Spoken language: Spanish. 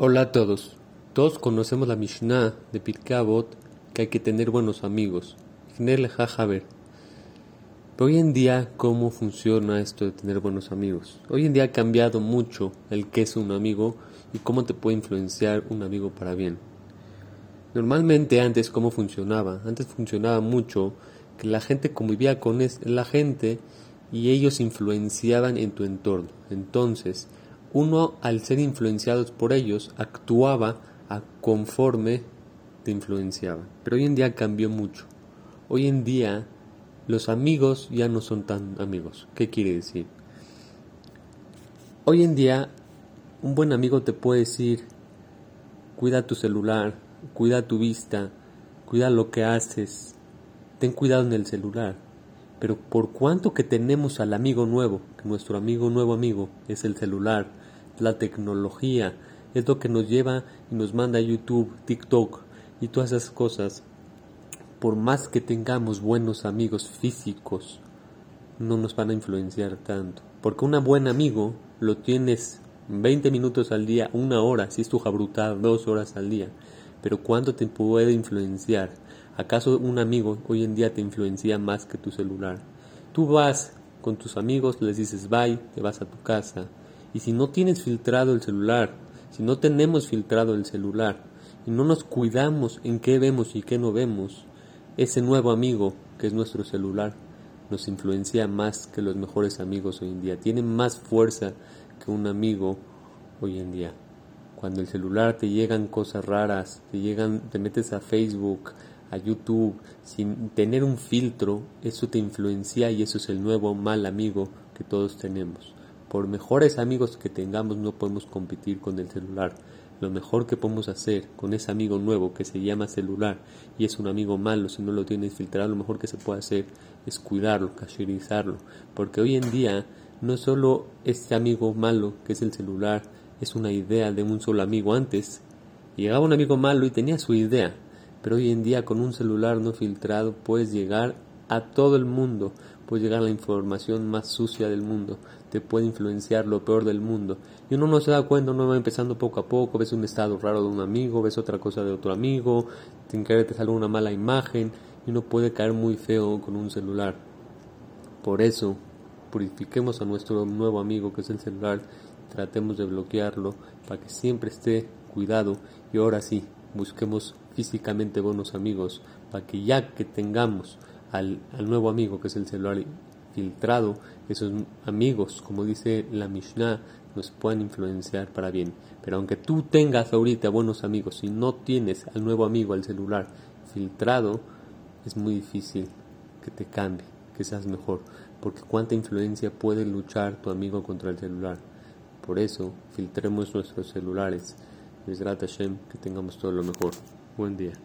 Hola a todos. Todos conocemos la Mishnah de Pirkei que hay que tener buenos amigos. Pero hoy en día, ¿cómo funciona esto de tener buenos amigos? Hoy en día ha cambiado mucho el qué es un amigo y cómo te puede influenciar un amigo para bien. Normalmente antes, ¿cómo funcionaba? Antes funcionaba mucho que la gente convivía con la gente y ellos influenciaban en tu entorno. Entonces, uno al ser influenciados por ellos actuaba a conforme te influenciaba. Pero hoy en día cambió mucho. Hoy en día los amigos ya no son tan amigos. ¿Qué quiere decir? Hoy en día un buen amigo te puede decir, cuida tu celular, cuida tu vista, cuida lo que haces, ten cuidado en el celular pero por cuanto que tenemos al amigo nuevo, que nuestro amigo nuevo amigo es el celular, la tecnología, es lo que nos lleva y nos manda a YouTube, TikTok y todas esas cosas, por más que tengamos buenos amigos físicos, no nos van a influenciar tanto. Porque un buen amigo lo tienes 20 minutos al día, una hora, si es tu jabrutada, dos horas al día. Pero ¿cuánto te puede influenciar? ¿Acaso un amigo hoy en día te influencia más que tu celular? Tú vas con tus amigos, les dices bye, te vas a tu casa. Y si no tienes filtrado el celular, si no tenemos filtrado el celular y no nos cuidamos en qué vemos y qué no vemos, ese nuevo amigo que es nuestro celular nos influencia más que los mejores amigos hoy en día. Tiene más fuerza que un amigo hoy en día. Cuando el celular te llegan cosas raras, te llegan, te metes a Facebook, a YouTube, sin tener un filtro, eso te influencia y eso es el nuevo mal amigo que todos tenemos. Por mejores amigos que tengamos no podemos competir con el celular. Lo mejor que podemos hacer con ese amigo nuevo que se llama celular y es un amigo malo si no lo tienes filtrado, lo mejor que se puede hacer es cuidarlo, cacherizarlo. Porque hoy en día no solo este amigo malo que es el celular es una idea de un solo amigo. Antes llegaba un amigo malo y tenía su idea, pero hoy en día con un celular no filtrado puedes llegar a todo el mundo, puedes llegar la información más sucia del mundo, te puede influenciar lo peor del mundo. Y uno no se da cuenta, uno va empezando poco a poco, ves un estado raro de un amigo, ves otra cosa de otro amigo, sin querer te sale una mala imagen y uno puede caer muy feo con un celular. Por eso, purifiquemos a nuestro nuevo amigo que es el celular, tratemos de bloquearlo para que siempre esté cuidado y ahora sí, busquemos físicamente buenos amigos para que ya que tengamos al, nuevo amigo que es el celular filtrado, esos amigos, como dice la Mishnah, nos puedan influenciar para bien. Pero aunque tú tengas ahorita buenos amigos y no tienes al nuevo amigo al celular filtrado, es muy difícil que te cambie, que seas mejor, porque cuánta influencia puede luchar tu amigo contra el celular. Por eso, filtremos nuestros celulares. Hashem, que tengamos todo lo mejor. Buen día.